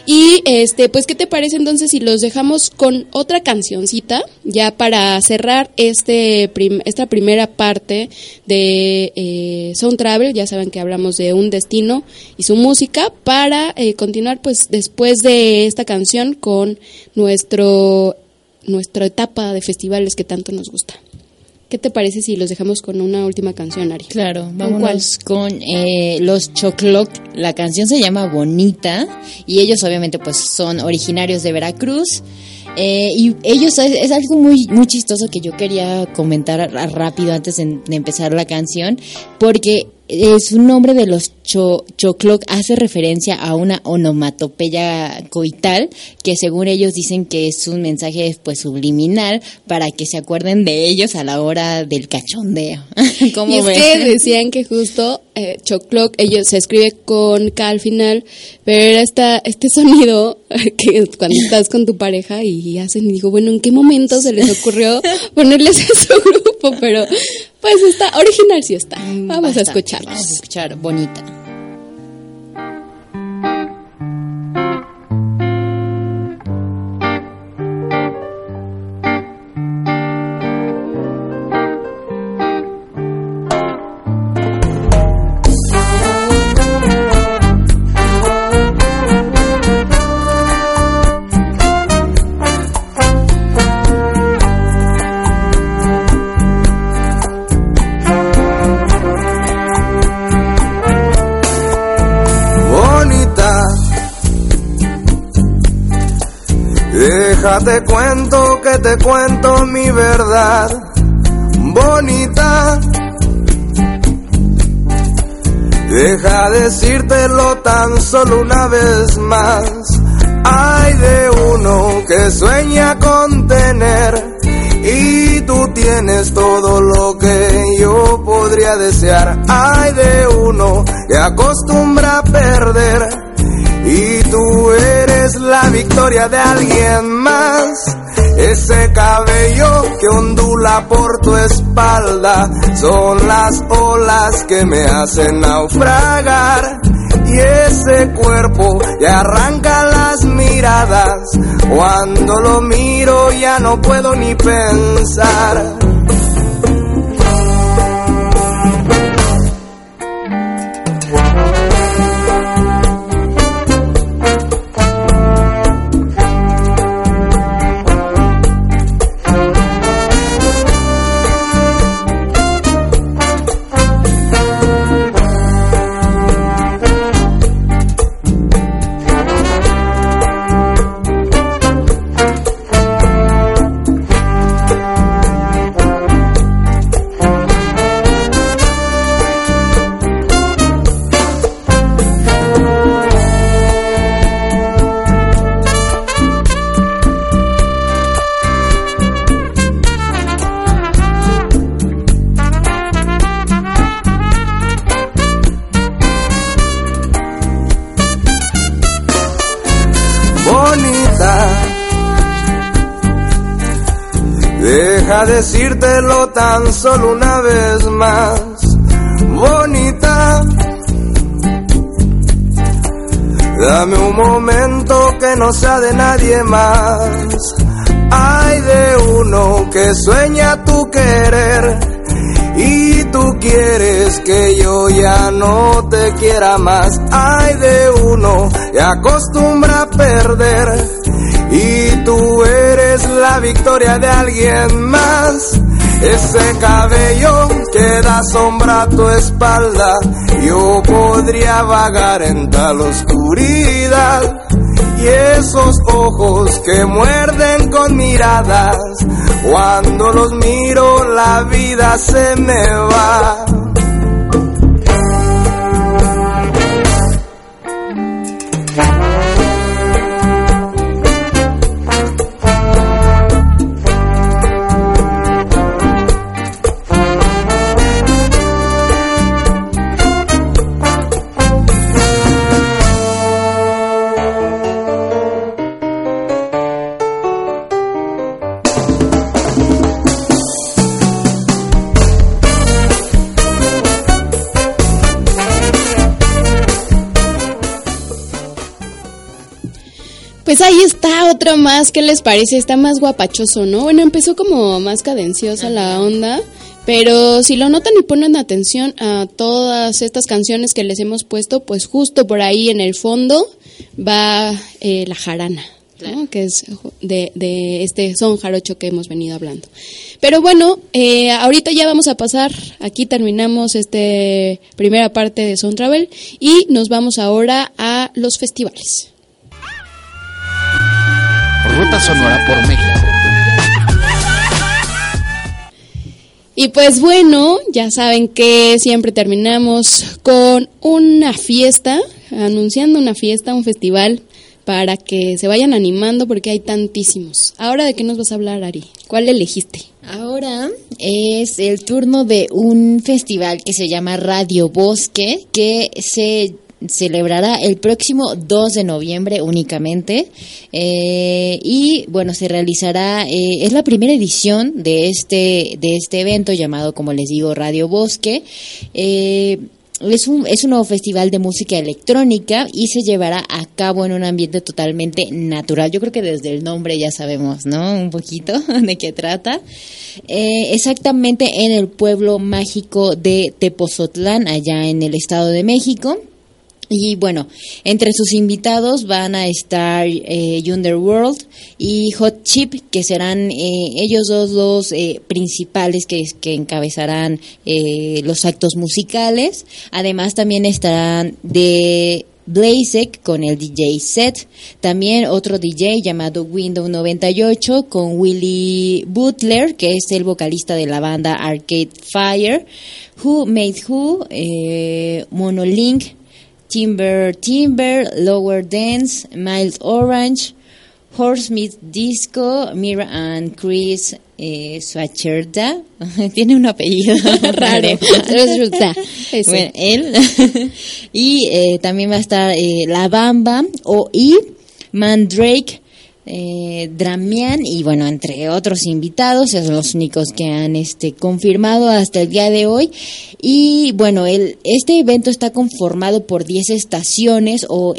Y este, pues, ¿qué te parece entonces si los dejamos con otra cancioncita ya para cerrar este esta primera parte de eh, Sound Travel? Ya saben que hablamos de un destino y su música para eh, continuar, pues, después de esta canción con nuestro nuestra etapa de festivales que tanto nos gusta. ¿Qué te parece si los dejamos con una última canción, Ari? Claro, ¿Con vámonos con eh, los Chocloc. La canción se llama Bonita y ellos obviamente pues son originarios de Veracruz. Eh, y ellos es, es algo muy muy chistoso que yo quería comentar rápido antes de, de empezar la canción porque eh, su nombre de los cho, Chocloc hace referencia a una onomatopeya coital que según ellos dicen que es un mensaje pues subliminal para que se acuerden de ellos a la hora del cachondeo. ¿Cómo y es que decían que justo eh, Chocloc, ellos se escribe con K al final, pero era esta, este sonido que cuando estás con tu pareja y hacen, y digo, bueno, ¿en qué momento se les ocurrió ponerles ese grupo? Pero pues está, original sí está. Vamos a Mm, escucharlos. Vamos a escuchar bonita. Verdad, bonita. Deja decírtelo tan solo una vez más. Hay de uno que sueña con tener y tú tienes todo lo que yo podría desear. Hay de uno que acostumbra a perder y tú eres la victoria de alguien más. Ese cabello que ondula por tu espalda son las olas que me hacen naufragar. y ese cuerpo y arranca las miradas. Cuando lo miro ya no puedo ni pensar. Decírtelo tan solo una vez más, bonita. Dame un momento que no sea de nadie más. Hay de uno que sueña tu querer y tú quieres que yo ya no te quiera más. Hay de uno que acostumbra a perder y la victoria de alguien más. Ese cabello que da sombra a tu espalda, yo podría vagar en tal oscuridad. Y esos ojos que muerden con miradas, cuando los miro la vida se me va. Pues ahí está otra más, ¿qué les parece? Está más guapachoso, ¿no? Bueno, empezó como más cadenciosa la onda, pero si lo notan y ponen atención a todas estas canciones que les hemos puesto, pues justo por ahí en el fondo va eh, la jarana. ¿no? que es de, de este son jarocho que hemos venido hablando. Pero bueno, eh, ahorita ya vamos a pasar, aquí terminamos este primera parte de Sound Travel y nos vamos ahora a los festivales. Sonora por México. Y pues bueno, ya saben que siempre terminamos con una fiesta, anunciando una fiesta, un festival, para que se vayan animando porque hay tantísimos. Ahora de qué nos vas a hablar, Ari? ¿Cuál elegiste? Ahora es el turno de un festival que se llama Radio Bosque, que se celebrará el próximo 2 de noviembre únicamente eh, y bueno se realizará eh, es la primera edición de este de este evento llamado como les digo Radio Bosque eh, es un, es un nuevo festival de música electrónica y se llevará a cabo en un ambiente totalmente natural. Yo creo que desde el nombre ya sabemos, ¿no? Un poquito de qué trata. Eh, exactamente en el pueblo mágico de Tepozotlán, allá en el Estado de México. Y bueno, entre sus invitados van a estar eh, Underworld y Hot Chip, que serán eh, ellos dos los eh, principales que, que encabezarán eh, los actos musicales. Además también estarán de Blazek con el DJ set, también otro DJ llamado Window 98 con Willy Butler, que es el vocalista de la banda Arcade Fire, Who Made Who, eh, Monolink, Timber Timber, Lower Dance, Mild Orange, Horsemith Disco, Mira and Chris eh, Swacherda. Tiene un apellido raro. Resulta. Bueno, él. y eh, también va a estar eh, La Bamba o y Mandrake, eh, Dramian y bueno, entre otros invitados, son los únicos que han este, confirmado hasta el día de hoy. Y bueno, el, este evento está conformado por 10 estaciones o,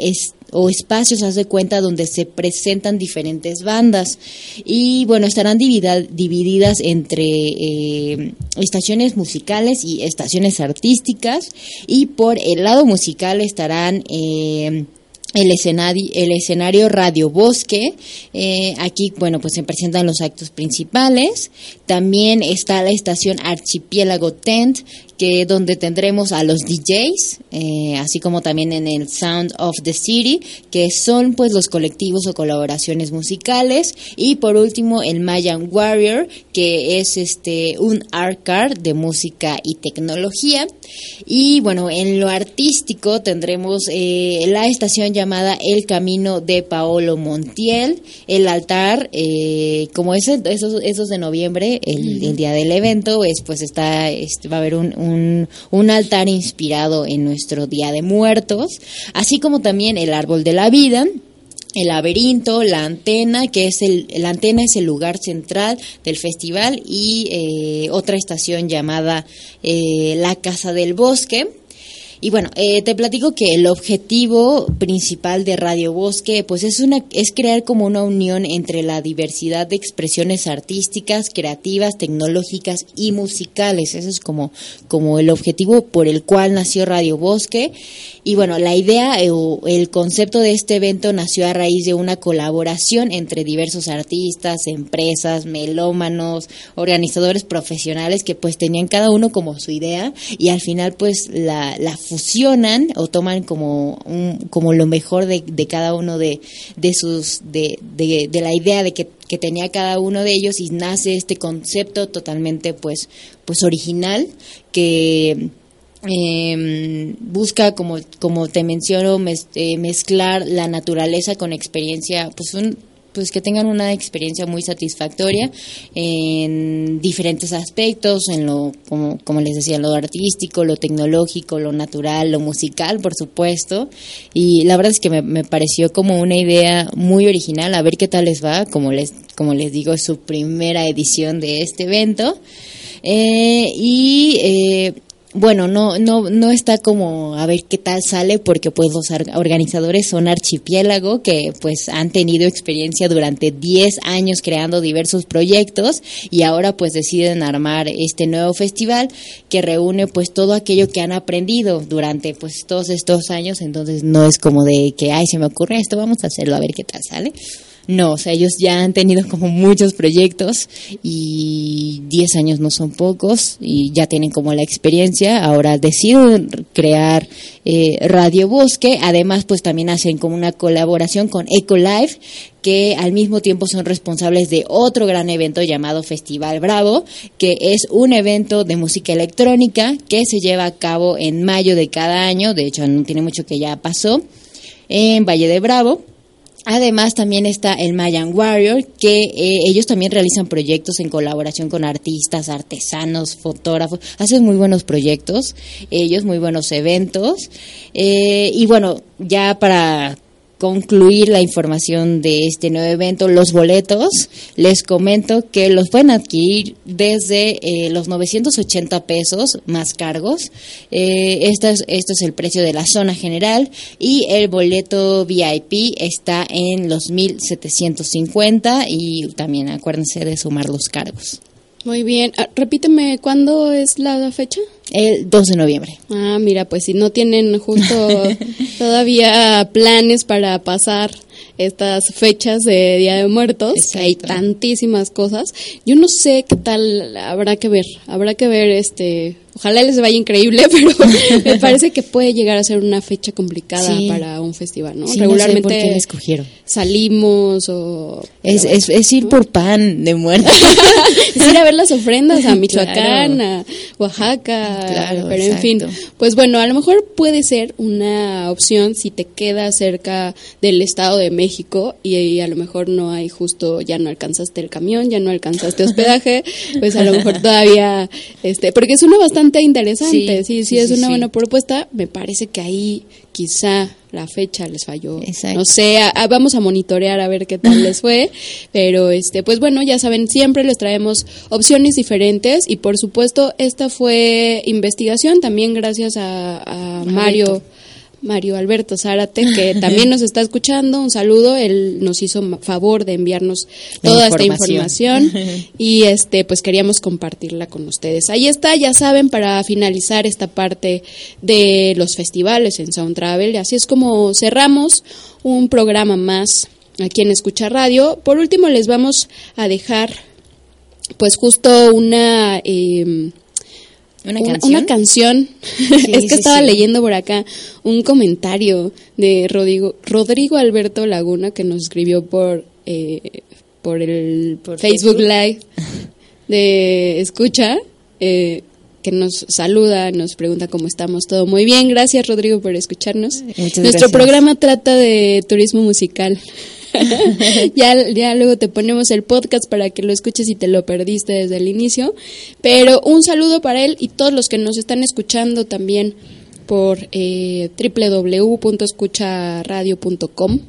o espacios, haz de cuenta, donde se presentan diferentes bandas. Y bueno, estarán divididas entre eh, estaciones musicales y estaciones artísticas. Y por el lado musical estarán... Eh, el escenario, el escenario Radio Bosque. Eh, aquí, bueno, pues se presentan los actos principales. También está la estación Archipiélago Tent, que donde tendremos a los DJs, eh, así como también en el Sound of the City, que son pues los colectivos o colaboraciones musicales, y por último el Mayan Warrior, que es este un art card de música y tecnología. Y bueno, en lo artístico tendremos eh, la estación llamada El Camino de Paolo Montiel, el altar, eh, como es esos, esos de noviembre, el, día del evento, es, pues está, este, va a haber un un, altar inspirado en nuestro Día de Muertos, así como también el árbol de la vida, el laberinto, la antena, que es el, la antena es el lugar central del festival y eh, otra estación llamada eh, la Casa del Bosque. Y bueno, eh, te platico que el objetivo principal de Radio Bosque, pues es una, es crear como una unión entre la diversidad de expresiones artísticas, creativas, tecnológicas y musicales. Ese es como, como el objetivo por el cual nació Radio Bosque. Y bueno, la idea eh, o el concepto de este evento nació a raíz de una colaboración entre diversos artistas, empresas, melómanos, organizadores profesionales que pues tenían cada uno como su idea y al final pues la, la fusionan o toman como, como lo mejor de, cada uno de, de sus, de, de, la idea de que, que tenía cada uno de ellos y nace este concepto totalmente pues, pues original que eh, busca, como, como te menciono, eh, mezclar la naturaleza con experiencia, pues un, pues que tengan una experiencia muy satisfactoria en diferentes aspectos, en lo, como, como les decía, lo artístico, lo tecnológico, lo natural, lo musical, por supuesto. Y la verdad es que me, me pareció como una idea muy original, a ver qué tal les va, como les, como les digo, su primera edición de este evento. Eh, y eh, bueno, no, no, no está como a ver qué tal sale porque pues los organizadores son archipiélago que pues han tenido experiencia durante 10 años creando diversos proyectos y ahora pues deciden armar este nuevo festival que reúne pues todo aquello que han aprendido durante pues todos estos años, entonces no es como de que ay se me ocurre esto, vamos a hacerlo a ver qué tal sale. No, o sea, ellos ya han tenido como muchos proyectos y 10 años no son pocos y ya tienen como la experiencia. Ahora deciden crear eh, Radio Bosque. Además, pues también hacen como una colaboración con EcoLife, que al mismo tiempo son responsables de otro gran evento llamado Festival Bravo, que es un evento de música electrónica que se lleva a cabo en mayo de cada año. De hecho, no tiene mucho que ya pasó en Valle de Bravo Además también está el Mayan Warrior, que eh, ellos también realizan proyectos en colaboración con artistas, artesanos, fotógrafos, hacen muy buenos proyectos, ellos muy buenos eventos. Eh, y bueno, ya para concluir la información de este nuevo evento, los boletos, les comento que los pueden adquirir desde eh, los 980 pesos más cargos. Eh, es, este es el precio de la zona general y el boleto VIP está en los 1750 y también acuérdense de sumar los cargos. Muy bien. Ah, repíteme, ¿cuándo es la fecha? El 2 de noviembre. Ah, mira, pues si no tienen justo todavía planes para pasar estas fechas de Día de Muertos, hay tantísimas cosas. Yo no sé qué tal, habrá que ver, habrá que ver este Ojalá les vaya increíble, pero me parece que puede llegar a ser una fecha complicada para un festival, ¿no? Regularmente escogieron. salimos o... Es, es, ir por pan de muerte. es ir a ver las ofrendas a Michoacán, a Oaxaca, claro, pero en fin. Pues bueno, a lo mejor puede ser una opción si te quedas cerca del Estado de México y, a lo mejor no hay justo, ya no alcanzaste el camión, ya no alcanzaste hospedaje, pues a lo mejor todavía, este, porque es una bastante interesante. Sí, sí, sí, es una buena propuesta. Me parece que ahí quizá la fecha les falló. Exacto. No sé, a- a- vamos a monitorear a ver qué tal les fue, pero este pues bueno, ya saben, siempre les traemos opciones diferentes y por supuesto esta fue investigación también gracias a, a Mario Mario Alberto Zárate, que también nos está escuchando, un saludo, él nos hizo favor de enviarnos toda esta información. y este pues queríamos compartirla con ustedes. Ahí está, ya saben, para finalizar esta parte de los festivales en Sound Travel, y así es como cerramos un programa más aquí en Escucha Radio. Por último les vamos a dejar pues justo una eh, ¿Una canción? una canción. es que sí, estaba sí. leyendo por acá un comentario de Rodrigo, Rodrigo Alberto Laguna que nos escribió por, eh, por el Por Facebook, Facebook. Live de Escucha. eh, que nos saluda, nos pregunta cómo estamos, todo muy bien. Gracias, Rodrigo, por escucharnos. Muchas Nuestro gracias. programa trata de turismo musical. ya, ya luego te ponemos el podcast para que lo escuches si te lo perdiste desde el inicio. Pero un saludo para él y todos los que nos están escuchando también por eh, www.escucharadio.com.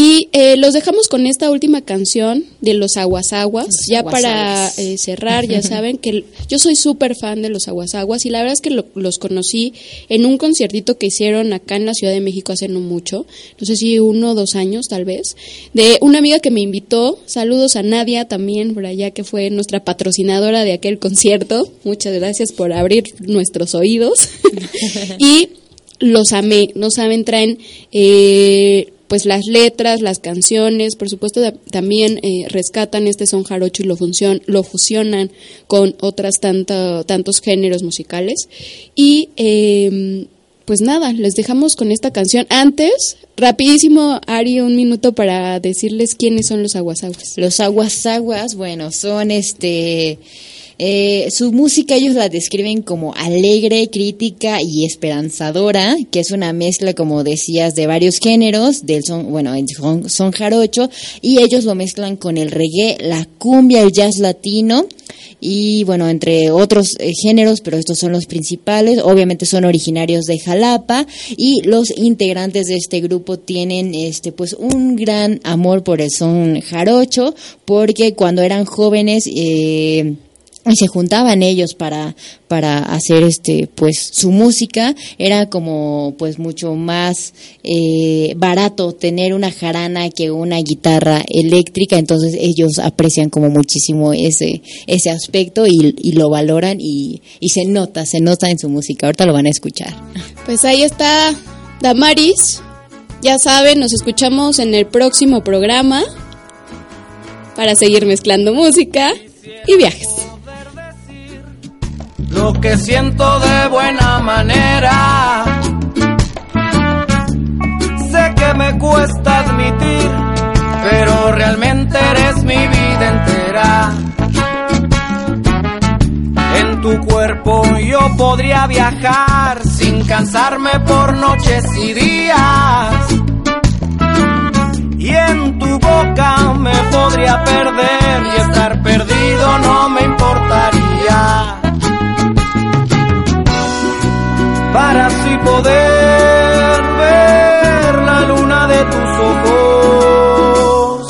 Y eh, los dejamos con esta última canción de los Aguasaguas, Los ya para eh, cerrar, ya saben que yo soy súper fan de los Aguasaguas y la verdad es que lo- los conocí en un conciertito que hicieron acá en la Ciudad de México hace no mucho, no sé si uno o dos años tal vez, de una amiga que me invitó, saludos a Nadia también por allá que fue nuestra patrocinadora de aquel concierto, muchas gracias por abrir nuestros oídos. Y los amé, no saben, traen eh, pues las letras, las canciones, por supuesto también eh, rescatan este son jarocho y lo, lo fusionan con otras tanto, tantos géneros musicales. Y eh, pues nada, les dejamos con esta canción. Antes, rapidísimo, Ari, un minuto para decirles quiénes son los aguasaguas. Los aguasaguas, bueno, son este... eh, su música ellos la describen como alegre, crítica y esperanzadora, que es una mezcla, como decías, de varios géneros, del son, bueno, el son, son jarocho, y ellos lo mezclan con el reggae, la cumbia, el jazz latino, y bueno, entre otros eh, géneros, pero estos son los principales. Obviamente son originarios de Jalapa y los integrantes de este grupo tienen este pues un gran amor por el son jarocho, porque cuando eran jóvenes eh, y se juntaban ellos para para hacer este pues su música era como pues mucho más eh, barato tener una jarana que una guitarra eléctrica entonces ellos aprecian como muchísimo ese ese aspecto y, y lo valoran y, y se nota se nota en su música ahorita lo van a escuchar Pues ahí está Damaris. Ya saben, nos escuchamos en el próximo programa para seguir mezclando música y viajes. Lo que siento de buena manera. Sé que me cuesta admitir, pero realmente eres mi vida entera. En tu cuerpo yo podría viajar sin cansarme por noches y días. Y en tu boca me podría perder y estar perdido no me importaría para así poder ver la luna de tus ojos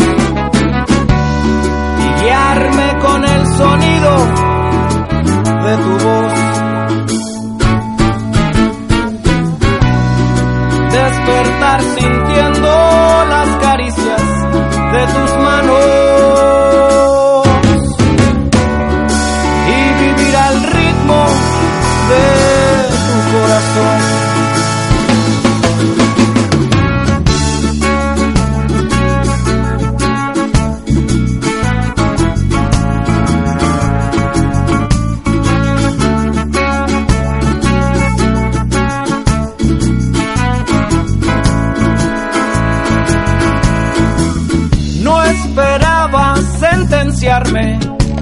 y guiarme con el sonido de tu voz. Despertar sintiendo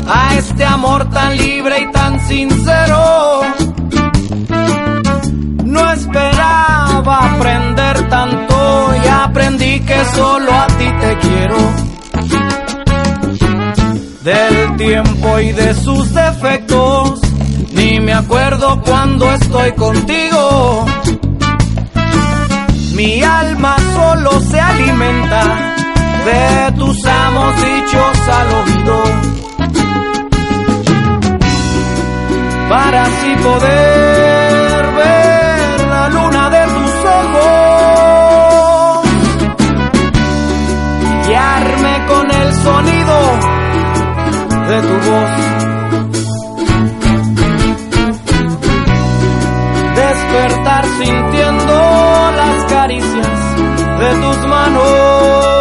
a este amor tan libre y tan sincero. No esperaba aprender tanto y aprendí que solo a ti te quiero. Del tiempo y de sus defectos, ni me acuerdo cuando estoy contigo. Mi alma solo se alimenta de tus amos dichos al oído. Para así poder ver la luna de tus ojos. Guiarme con el sonido de tu voz. Despertar sintiendo las caricias de tus manos.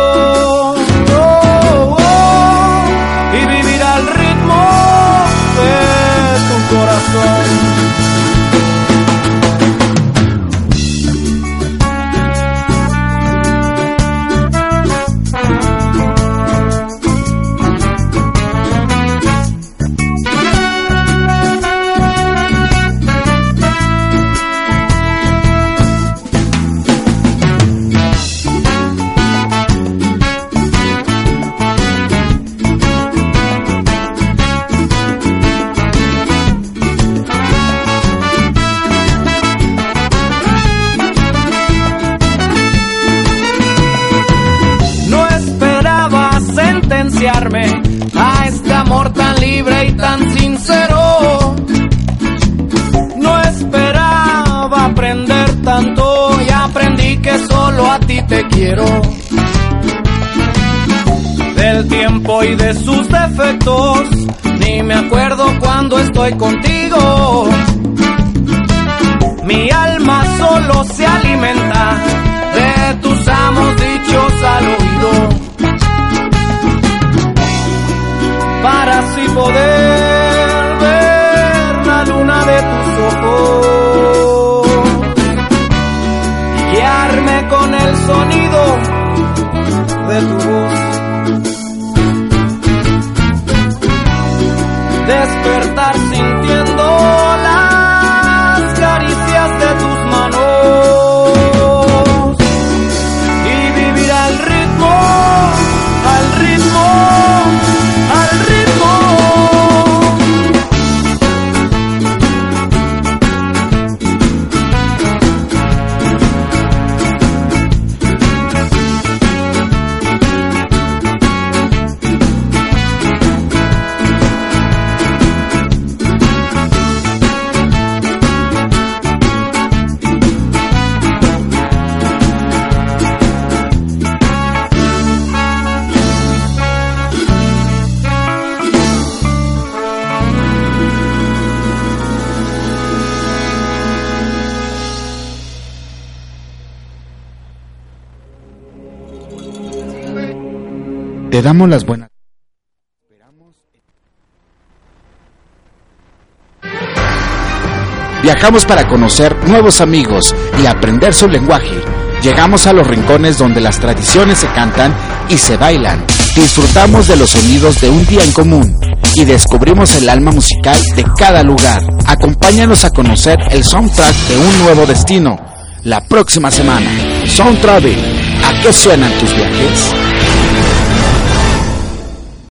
Del tiempo y de sus defectos, ni me acuerdo cuando estoy contigo. Mi alma solo se alimenta de tus amos dichos al oído. Para así poder ver la luna de tus ojos. Guiarme con el sonido Te damos las buenas. Viajamos para conocer nuevos amigos y aprender su lenguaje. Llegamos a los rincones donde las tradiciones se cantan y se bailan. Disfrutamos de los sonidos de un día en común y descubrimos el alma musical de cada lugar. Acompáñanos a conocer el soundtrack de un nuevo destino. La próxima semana, Sound Travel. ¿A qué suenan tus viajes?